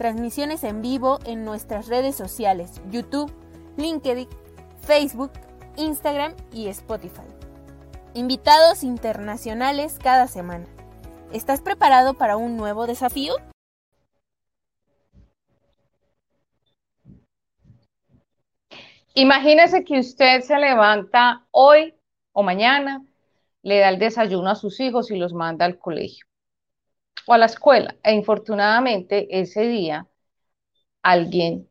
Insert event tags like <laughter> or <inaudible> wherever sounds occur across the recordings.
transmisiones en vivo en nuestras redes sociales, YouTube, LinkedIn, Facebook, Instagram y Spotify. Invitados internacionales cada semana. ¿Estás preparado para un nuevo desafío? Imagínese que usted se levanta hoy o mañana, le da el desayuno a sus hijos y los manda al colegio a la escuela. E infortunadamente ese día alguien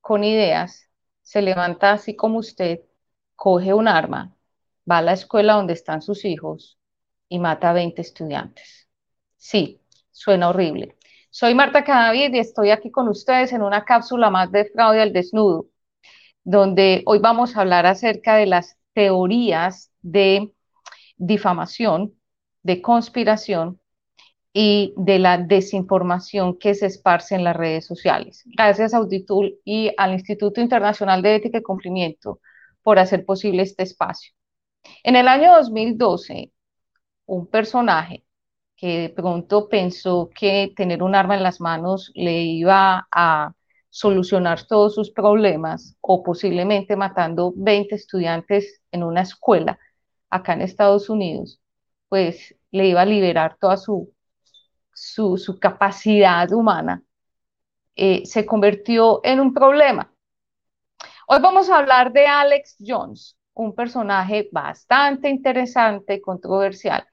con ideas se levanta así como usted, coge un arma, va a la escuela donde están sus hijos y mata a 20 estudiantes. Sí, suena horrible. Soy Marta Cadavid y estoy aquí con ustedes en una cápsula más de fraude al desnudo, donde hoy vamos a hablar acerca de las teorías de difamación, de conspiración y de la desinformación que se esparce en las redes sociales. Gracias a Auditul y al Instituto Internacional de Ética y Cumplimiento por hacer posible este espacio. En el año 2012, un personaje que de pronto pensó que tener un arma en las manos le iba a solucionar todos sus problemas o posiblemente matando 20 estudiantes en una escuela acá en Estados Unidos, pues le iba a liberar toda su su, capacidad humana, eh, se convirtió en un problema. Hoy vamos a hablar de Alex Jones, un personaje bastante interesante y controversial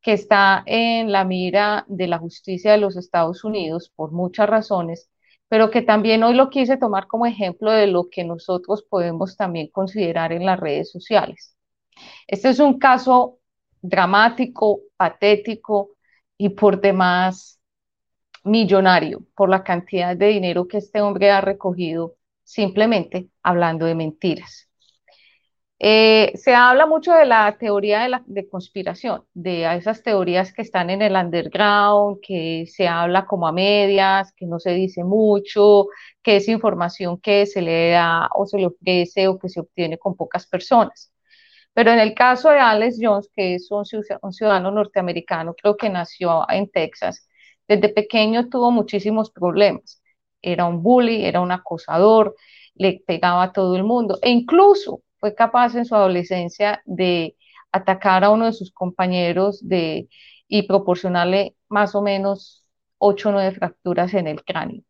que está en la mira de la justicia de los Estados Unidos por muchas razones, pero que también hoy lo quise tomar como ejemplo de lo que nosotros podemos también considerar en las redes sociales. Este es un caso dramático, patético, y por demás millonario por la cantidad de dinero que este hombre ha recogido simplemente hablando de mentiras. Eh, se habla mucho de la teoría de, la, de conspiración, de esas teorías que están en el underground, que se habla como a medias, que no se dice mucho, que es información que se le da o se le ofrece o que se obtiene con pocas personas. Pero en el caso de Alex Jones, que es un ciudadano norteamericano, creo que nació en Texas, desde pequeño tuvo muchísimos problemas. Era un bully, era un acosador, le pegaba a todo el mundo e incluso fue capaz en su adolescencia de atacar a uno de sus compañeros de, y proporcionarle más o menos 8 o 9 fracturas en el cráneo.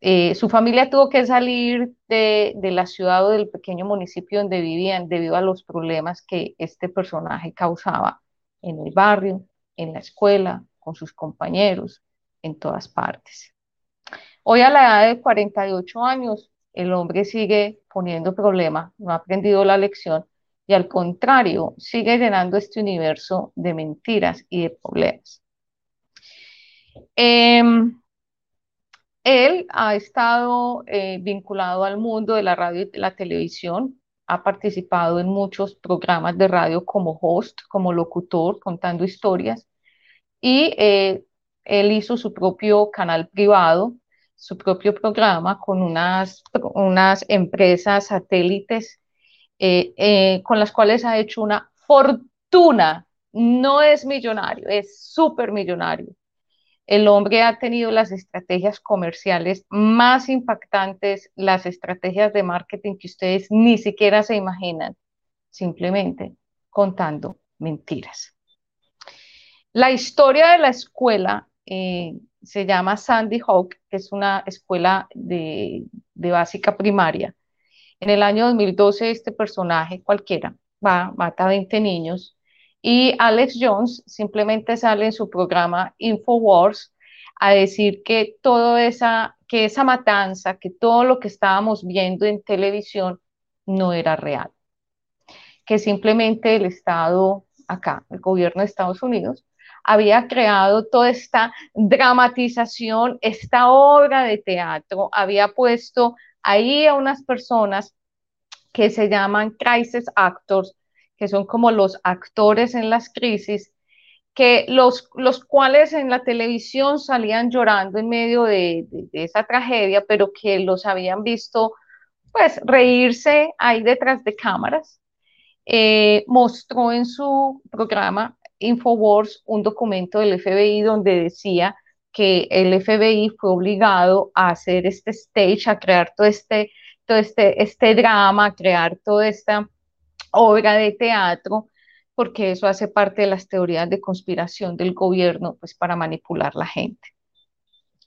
Eh, su familia tuvo que salir de, la ciudad o del pequeño municipio donde vivían debido a los problemas que este personaje causaba en el barrio, en la escuela, con sus compañeros, en todas partes. Hoy a la edad de 48 años, el hombre sigue poniendo problemas, no ha aprendido la lección y al contrario, sigue llenando este universo de mentiras y de problemas. Em, él ha estado eh, vinculado al mundo de la radio y la televisión, ha participado en muchos programas de radio como host, como locutor, contando historias, y eh, él hizo su propio canal privado, su propio programa con unas, unas empresas satélites eh, con las cuales ha hecho una fortuna. No es millonario, es súper millonario el hombre ha tenido las estrategias comerciales más impactantes, las estrategias de marketing que ustedes ni siquiera se imaginan, simplemente contando mentiras. La historia de la escuela eh, se llama Sandy Hook, que es una escuela de, de básica primaria. En el año 2012 este personaje cualquiera va, mata a 20 niños y Alex Jones simplemente sale en su programa Infowars a decir que toda esa, que esa matanza, que todo lo que estábamos viendo en televisión no era real. Que simplemente el Estado acá, el gobierno de Estados Unidos, había creado toda esta dramatización, esta obra de teatro, había puesto ahí a unas personas que se llaman crisis actors, que son como los actores en las crisis, que los, los cuales en la televisión salían llorando en medio de, esa tragedia, pero que los habían visto pues reírse ahí detrás de cámaras. Eh, mostró en su programa Infowars un documento del FBI donde decía que el FBI fue obligado a hacer este stage, a crear todo este, todo este, este drama, a crear toda esta obra de teatro, porque eso hace parte de las teorías de conspiración del gobierno, pues para manipular la gente.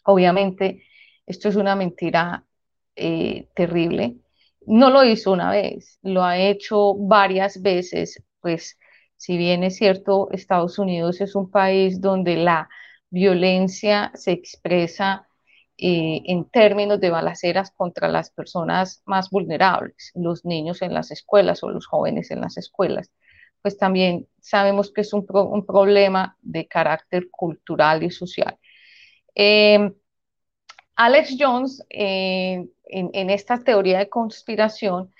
Obviamente, esto es una mentira eh, terrible. No lo hizo una vez, lo ha hecho varias veces, pues si bien es cierto, Estados Unidos es un país donde la violencia se expresa eh, en términos de balaceras contra las personas más vulnerables, los niños en las escuelas o los jóvenes en las escuelas, pues también sabemos que es un, problema de carácter cultural y social. Em, Alex Jones, eh, en, esta teoría de conspiración,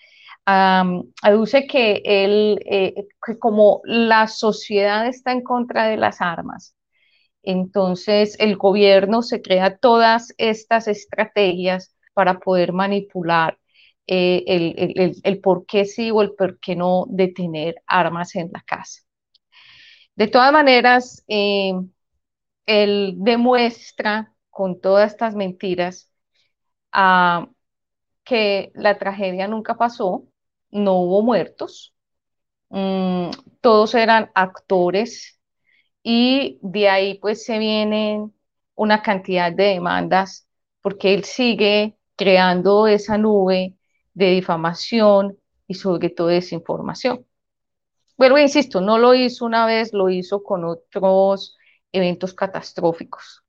aduce que, él, eh, que como la sociedad está en contra de las armas, entonces el gobierno se crea todas estas estrategias para poder manipular eh, el, por qué sí o el por qué no de tener armas en la casa. De todas maneras, eh, él demuestra con todas estas mentiras ah, que la tragedia nunca pasó, no hubo muertos, mm, todos eran actores y de ahí pues se vienen una cantidad de demandas porque él sigue creando esa nube de difamación y sobre todo desinformación. Bueno, insisto, no lo hizo una vez, lo hizo con otros eventos catastróficos.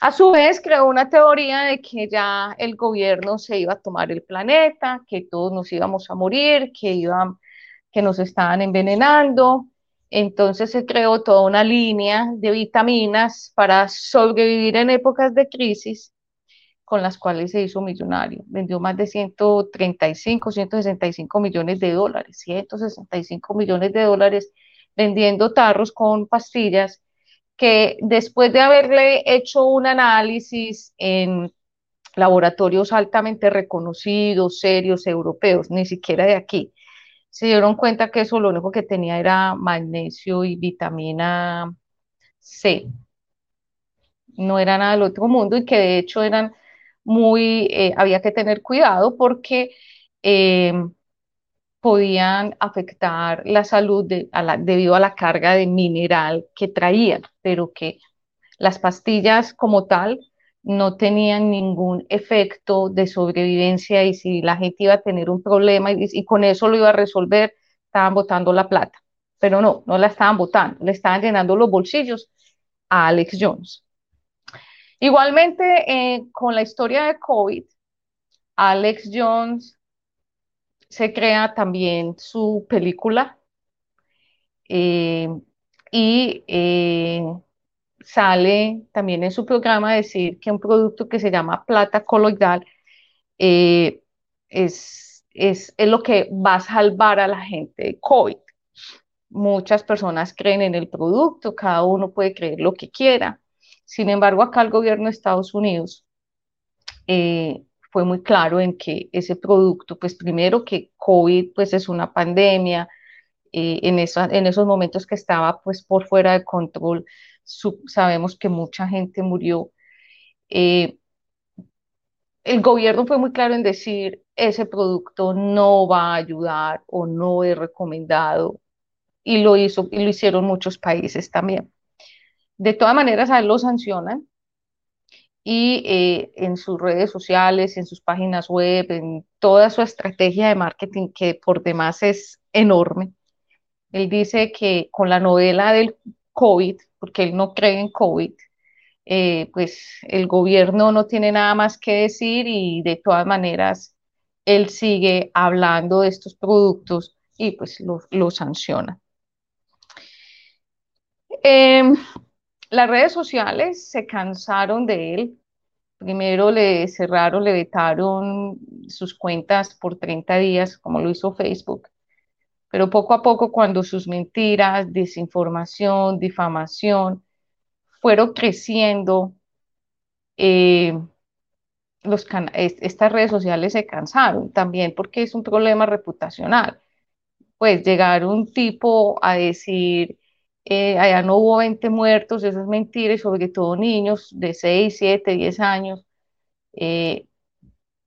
A su vez, creó una teoría de que ya el gobierno se iba a tomar el planeta, que todos nos íbamos a morir, que, iban, que nos estaban envenenando. Entonces se creó toda una línea de vitaminas para sobrevivir en épocas de crisis con las cuales se hizo millonario. Vendió más de 135, 165 millones de dólares, 165 millones de dólares vendiendo tarros con pastillas que después de haberle hecho un análisis en laboratorios altamente reconocidos, serios, europeos, ni siquiera de aquí, se dieron cuenta que eso lo único que tenía era magnesio y vitamina C. No era nada del otro mundo y que de hecho eran muy, eh, había que tener cuidado porque eh, podían afectar la salud debido a la carga de mineral que traían, pero que las pastillas como tal no tenían ningún efecto de sobrevivencia y si la gente iba a tener un problema y, con eso lo iba a resolver, estaban botando la plata. Pero no, no la estaban botando, le estaban llenando los bolsillos a Alex Jones. Igualmente, eh, con la historia de COVID, Alex Jones se crea también su película eh, y eh, sale también en su programa decir que un producto que se llama plata coloidal es, es, es lo que va a salvar a la gente de COVID. Muchas personas creen en el producto, cada uno puede creer lo que quiera. Sin embargo, acá el gobierno de Estados Unidos eh, fue muy claro en que ese producto, pues primero que COVID pues es una pandemia, eh, en, en esos momentos que estaba pues por fuera de control, sabemos que mucha gente murió. Eh, el gobierno fue muy claro en decir, ese producto no va a ayudar o no es recomendado, y lo hizo, y lo hicieron muchos países también. De todas maneras, a él lo sancionan y eh, en sus redes sociales, en sus páginas web, en toda su estrategia de marketing, que por demás es enorme. Él dice que con la novela del COVID, porque él no cree en COVID, eh, pues el gobierno no tiene nada más que decir y de todas maneras él sigue hablando de estos productos y pues lo, sanciona. Em, las redes sociales se cansaron de él Primero le cerraron, le vetaron sus cuentas por 30 días, como lo hizo Facebook. Pero poco a poco, cuando sus mentiras, desinformación, difamación fueron creciendo, eh, estas redes sociales se cansaron también porque es un problema reputacional. Pues llegar un tipo a decir, eh, allá no hubo 20 muertos, eso es mentira, sobre todo niños de 6, 7, 10 años, eh,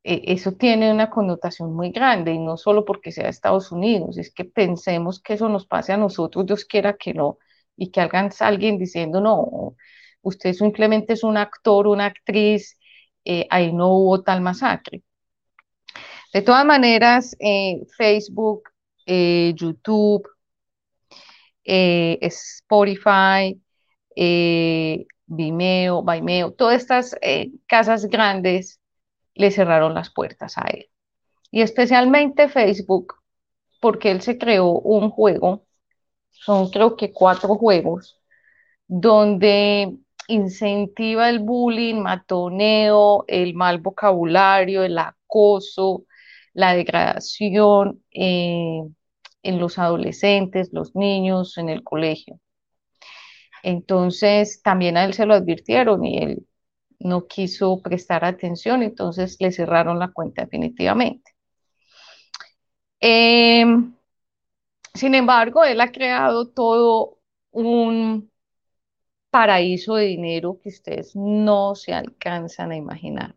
e, eso tiene una connotación muy grande, y no solo porque sea Estados Unidos, es que pensemos que eso nos pase a nosotros, Dios quiera que no, y que hagan alguien diciendo, no, usted simplemente es un actor, una actriz, eh, ahí no hubo tal masacre. De todas maneras, eh, Facebook, eh, YouTube, Spotify, Vimeo, Vimeo, todas estas casas grandes le cerraron las puertas a él. Y especialmente Facebook, porque él se creó un juego, son creo que cuatro juegos, donde incentiva el bullying, matoneo, el mal vocabulario, el acoso, la degradación eh, en los adolescentes, los niños, en el colegio. Entonces, también a él se lo advirtieron y él no quiso prestar atención, entonces le cerraron la cuenta definitivamente. Em, sin embargo, él ha creado todo un paraíso de dinero que ustedes no se alcanzan a imaginar.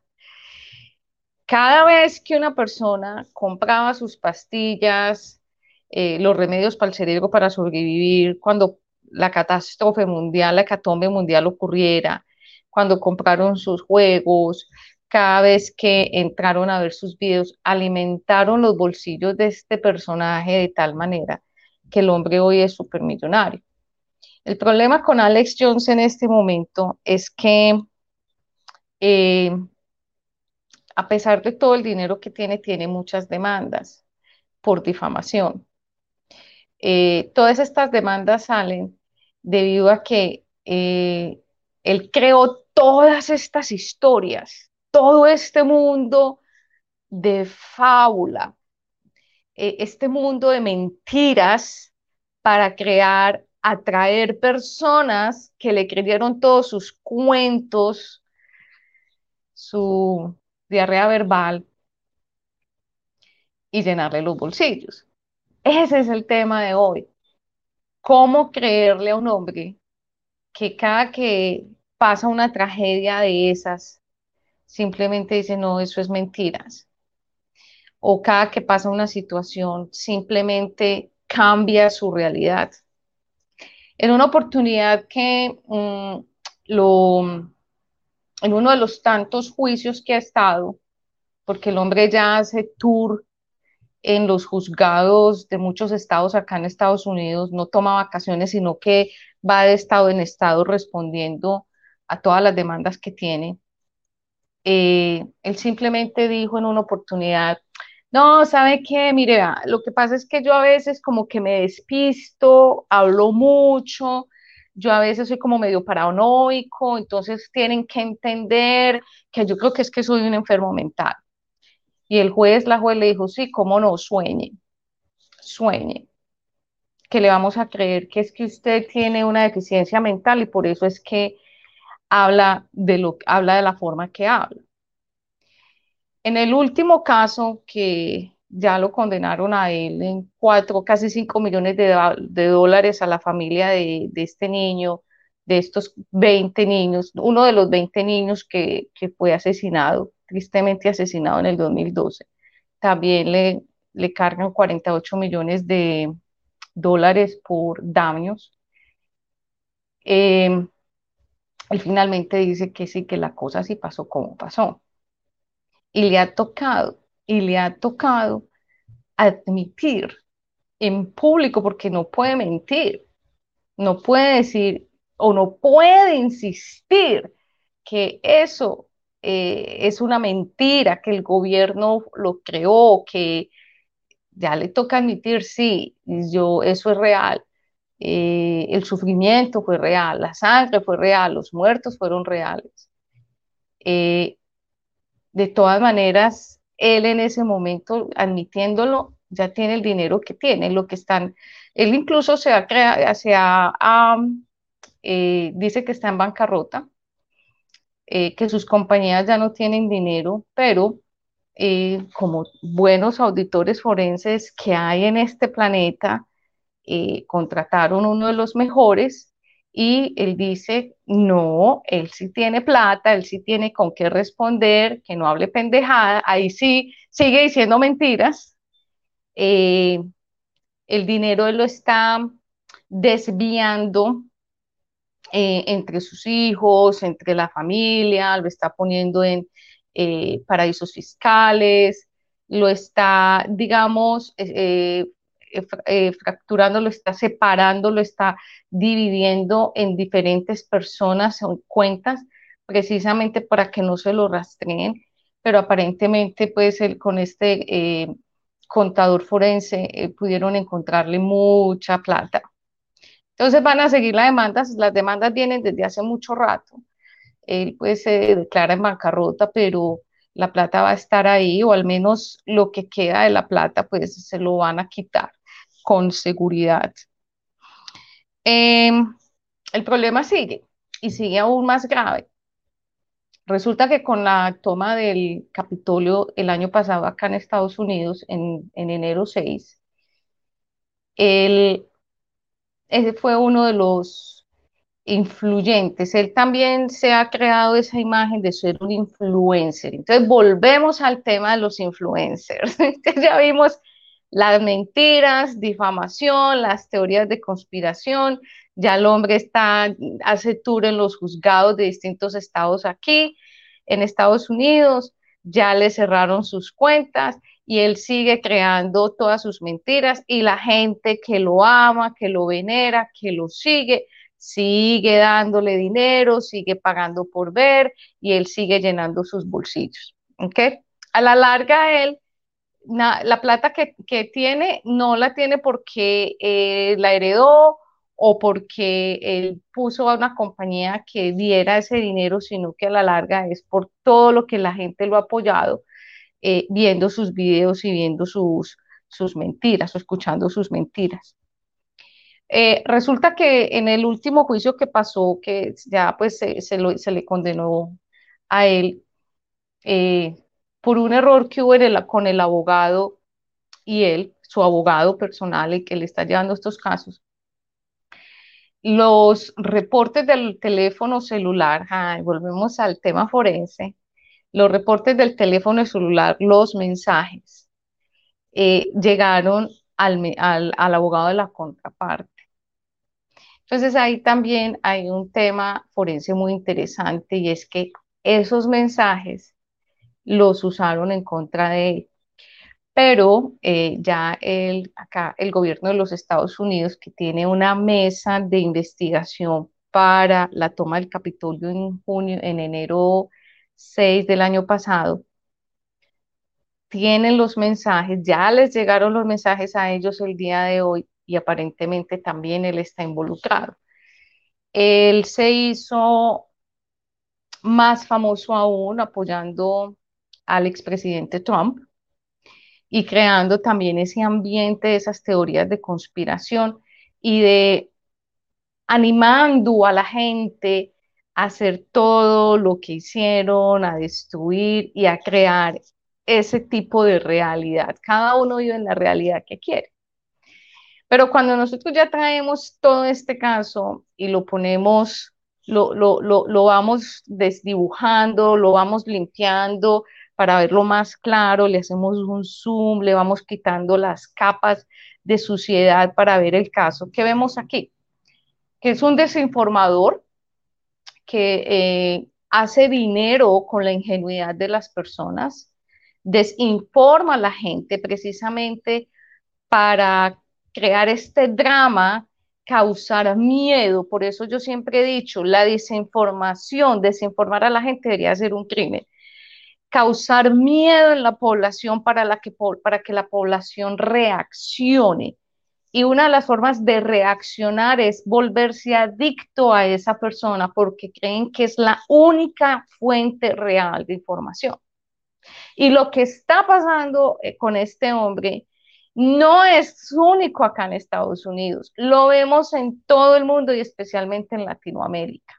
Cada vez que una persona compraba sus pastillas, eh, los remedios para el cerebro para sobrevivir, cuando la catástrofe mundial, la hecatombe mundial ocurriera, cuando compraron sus juegos, cada vez que entraron a ver sus videos, alimentaron los bolsillos de este personaje de tal manera que el hombre hoy es supermillonario. El problema con Alex Jones en este momento es que eh, a pesar de todo el dinero que tiene, tiene muchas demandas por difamación. Eh, todas estas demandas salen debido a que eh, él creó todas estas historias, todo este mundo de fábula, este mundo de mentiras para crear atraer personas que le creyeron todos sus cuentos, su diarrea verbal y llenarle los bolsillos. Ese es el tema de hoy. ¿Cómo creerle a un hombre que cada que pasa una tragedia de esas, simplemente dice, no, eso es mentiras? O cada que pasa una situación, simplemente cambia su realidad en una oportunidad que mm, lo, en uno de los tantos juicios que ha estado, porque el hombre ya hace tour en los juzgados de muchos estados acá en Estados Unidos, no toma vacaciones, sino que va de estado en estado respondiendo a todas las demandas que tiene. Eh, él simplemente dijo en una oportunidad, no, ¿sabe qué? Mire, lo que pasa es que yo a veces como que me despisto, hablo mucho, yo a veces soy como medio paranoico, entonces tienen que entender que yo creo que es que soy un enfermo mental. Y el juez, la juez le dijo, sí, cómo no, sueñe, sueñe, que le vamos a creer que es que usted tiene una deficiencia mental y por eso es que habla de, lo, habla de la forma que habla. En el último caso, que ya lo condenaron a él en cuatro, casi cinco millones de, dólares a la familia de, este niño, de estos 20 niños, uno de los 20 niños que, fue asesinado, tristemente asesinado en el 2012. También le, le cargan 48 millones de dólares por daños. Em, él finalmente dice que sí, que la cosa sí pasó como pasó y le ha tocado, y le ha tocado admitir en público, porque no puede mentir, no puede decir o no puede insistir que eso eh, es una mentira, que el gobierno lo creó, que ya le toca admitir, sí, yo, eso es real. Eh, el sufrimiento fue real, la sangre fue real, los muertos fueron reales. Eh, de todas maneras, él en ese momento, admitiéndolo, ya tiene el dinero que tiene, lo que están, él incluso se ha creado, se ha, dice que está en bancarrota, eh, que sus compañías ya no tienen dinero, pero eh, como buenos auditores forenses que hay en este planeta, contrataron uno de los mejores y él dice, no, él sí tiene plata, él sí tiene con qué responder, que no hable pendejada, ahí sí sigue diciendo mentiras. Eh, el dinero lo está desviando eh, entre sus hijos, entre la familia, lo está poniendo en eh, paraísos fiscales, lo está, digamos, eh, fracturando, lo está separando, lo está dividiendo en diferentes personas o cuentas, precisamente para que no se lo rastreen, pero aparentemente pues el, con este contador forense pudieron encontrarle mucha plata. Entonces van a seguir las demandas, las demandas vienen desde hace mucho rato. Él pues se declara en bancarrota, pero la plata va a estar ahí, o al menos lo que queda de la plata, pues se lo van a quitar con seguridad. Em, el problema sigue y sigue aún más grave. Resulta que con la toma del Capitolio el año pasado acá en Estados Unidos, en, enero 6, él, ese fue uno de los influyentes. Él también se ha creado esa imagen de ser un influencer. Entonces volvemos al tema de los influencers. <laughs> ya vimos las mentiras, difamación, las teorías de conspiración. Ya el hombre está, hace tour en los juzgados de distintos estados aquí, en Estados Unidos, ya le cerraron sus cuentas y él sigue creando todas sus mentiras y la gente que lo ama, que lo venera, que lo sigue, sigue dándole dinero, sigue pagando por ver y él sigue llenando sus bolsillos. ¿Ok? A la larga, él la plata que, tiene no la tiene porque eh, la heredó o porque él puso a una compañía que diera ese dinero, sino que a la larga es por todo lo que la gente lo ha apoyado, eh, viendo sus videos y viendo sus, sus mentiras o escuchando sus mentiras. Eh, resulta que en el último juicio que pasó, que ya pues se, se le condenó a él, por un error que hubo con el abogado y él, su abogado personal, el que le está llevando estos casos. Los reportes del teléfono celular, volvemos al tema forense, los reportes del teléfono celular, los mensajes, eh, llegaron al, al abogado de la contraparte. Entonces ahí también hay un tema forense muy interesante y es que esos mensajes los usaron en contra de él. Pero eh, ya el, acá el gobierno de los Estados Unidos, que tiene una mesa de investigación para la toma del Capitolio en junio, en enero 6 del año pasado, tienen los mensajes, ya les llegaron los mensajes a ellos el día de hoy y aparentemente también él está involucrado. Él se hizo más famoso aún apoyando al expresidente Trump y creando también ese ambiente de esas teorías de conspiración y de animando a la gente hacer todo lo que hicieron, a destruir y a crear ese tipo de realidad. Cada uno vive en la realidad que quiere. Pero cuando nosotros ya traemos todo este caso y lo ponemos, lo, lo, lo, lo vamos desdibujando, lo vamos limpiando, para verlo más claro, le hacemos un zoom, le vamos quitando las capas de suciedad para ver el caso. ¿Qué vemos aquí? Que es un desinformador que eh, hace dinero con la ingenuidad de las personas, desinforma a la gente precisamente para crear este drama, causar miedo. Por eso yo siempre he dicho, la desinformación, desinformar a la gente debería ser un crimen causar miedo en la población para, que, para que la población reaccione. Y una de las formas de reaccionar es volverse adicto a esa persona porque creen que es la única fuente real de información. Y lo que está pasando eh, con este hombre no es único acá en Estados Unidos, lo vemos en todo el mundo y especialmente en Latinoamérica,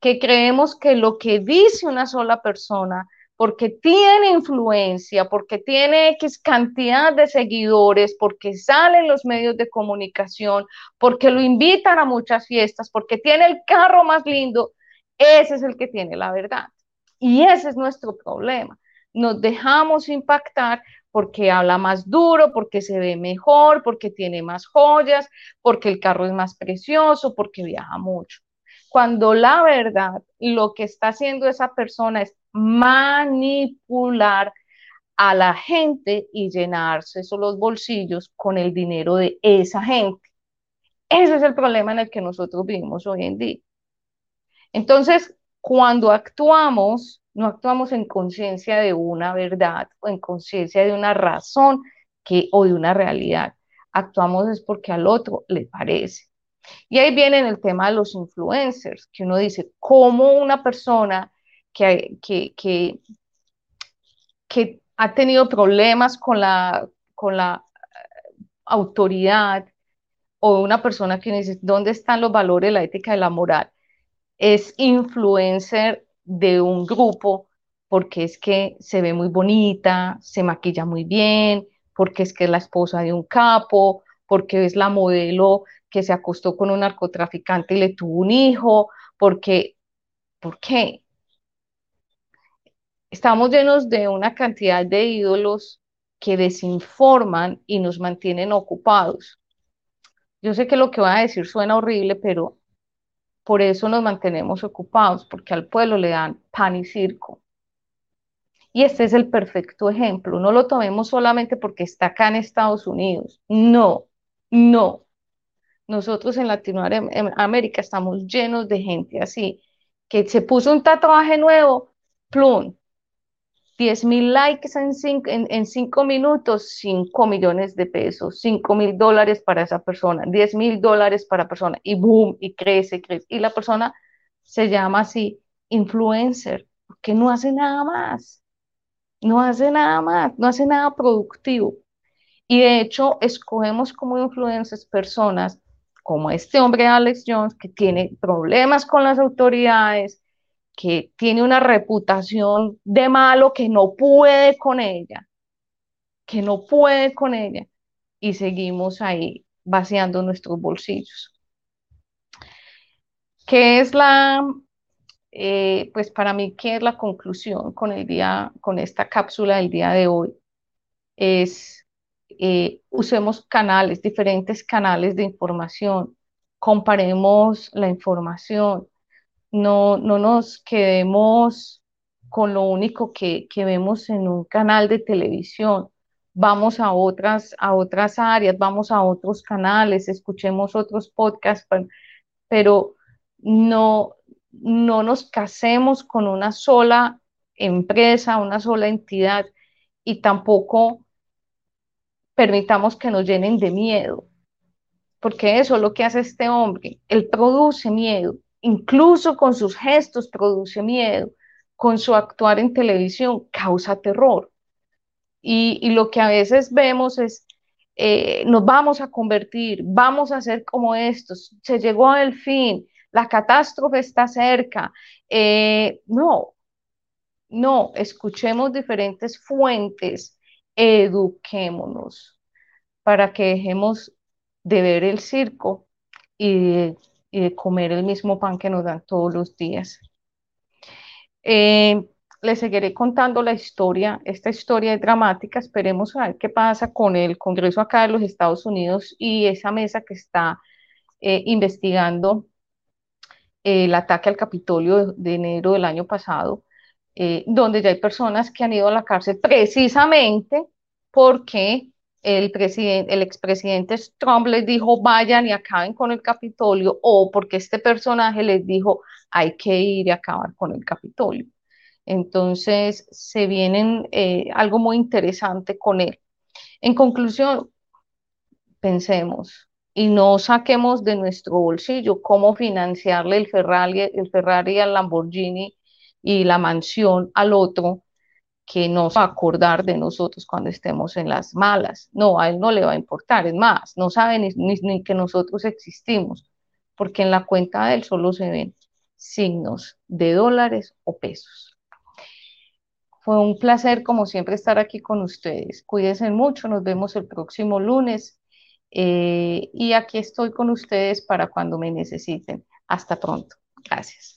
que creemos que lo que dice una sola persona, porque tiene influencia, porque tiene X cantidad de seguidores, porque sale en los medios de comunicación, porque lo invitan a muchas fiestas, porque tiene el carro más lindo, ese es el que tiene la verdad. Y ese es nuestro problema. Nos dejamos impactar porque habla más duro, porque se ve mejor, porque tiene más joyas, porque el carro es más precioso, porque viaja mucho. Cuando la verdad, lo que está haciendo esa persona es manipular a la gente y llenarse los bolsillos con el dinero de esa gente. Ese es el problema en el que nosotros vivimos hoy en día. Entonces, cuando actuamos no actuamos en conciencia de una verdad o en conciencia de una razón que, o de una realidad. Actuamos es porque al otro le parece. Y ahí viene el tema de los influencers, que uno dice, ¿cómo una persona que, que, que, ha tenido problemas con la, con la eh, autoridad o una persona que dice, ¿dónde están los valores, la ética y la moral? Es influencer de un grupo porque es que se ve muy bonita, se maquilla muy bien, porque es que es la esposa de un capo, porque es la modelo que se acostó con un narcotraficante y le tuvo un hijo, porque, ¿por qué? Estamos llenos de una cantidad de ídolos que desinforman y nos mantienen ocupados. Yo sé que lo que voy a decir suena horrible, pero por eso nos mantenemos ocupados, porque al pueblo le dan pan y circo. Y este es el perfecto ejemplo. No lo tomemos solamente porque está acá en Estados Unidos. No, no. Nosotros en Latinoamérica estamos llenos de gente así, que se puso un tatuaje nuevo, plum, 10 mil likes en cinco, en, cinco minutos, 5 millones de pesos, 5 mil dólares para esa persona, 10 mil dólares para persona, y boom, y crece, crece. Y la persona se llama así, influencer, porque no hace nada más, no hace nada más, no hace nada productivo. Y de hecho, escogemos como influencers personas como este hombre Alex Jones, que tiene problemas con las autoridades, que tiene una reputación de malo, que no puede con ella, que no puede con ella, y seguimos ahí vaciando nuestros bolsillos. ¿Qué es la, eh, pues para mí, qué es la conclusión con el día, con esta cápsula del día de hoy? Es eh, usemos canales, diferentes canales de información, comparemos la información, no, no nos quedemos con lo único que, vemos en un canal de televisión. Vamos a otras, a otras áreas, vamos a otros canales, escuchemos otros podcasts, pero no, no nos casemos con una sola empresa, una sola entidad y tampoco permitamos que nos llenen de miedo, porque eso es lo que hace este hombre, él produce miedo, incluso con sus gestos produce miedo, con su actuar en televisión causa terror. Y, lo que a veces vemos es, eh, nos vamos a convertir, vamos a ser como estos, se llegó al fin, la catástrofe está cerca. Eh, no, no, escuchemos diferentes fuentes, eduquémonos para que dejemos de ver el circo y de comer el mismo pan que nos dan todos los días. Eh, les seguiré contando la historia. Esta historia es dramática. Esperemos a ver qué pasa con el Congreso acá de los Estados Unidos y esa mesa que está eh, investigando el ataque al Capitolio de, enero del año pasado, eh, donde ya hay personas que han ido a la cárcel precisamente porque el, presidente, el expresidente Trump les dijo vayan y acaben con el Capitolio o porque este personaje les dijo hay que ir y acabar con el Capitolio. Entonces se vienen eh, algo muy interesante con él. En conclusión, pensemos y no saquemos de nuestro bolsillo cómo financiarle el Ferrari, el Ferrari al Lamborghini y la mansión al otro que no va a acordar de nosotros cuando estemos en las malas. No, a él no le va a importar. Es más, no sabe ni, ni que nosotros existimos, porque en la cuenta de él solo se ven signos de dólares o pesos. Fue un placer, como siempre, estar aquí con ustedes. Cuídense mucho, nos vemos el próximo lunes. Eh, y aquí estoy con ustedes para cuando me necesiten. Hasta pronto. Gracias.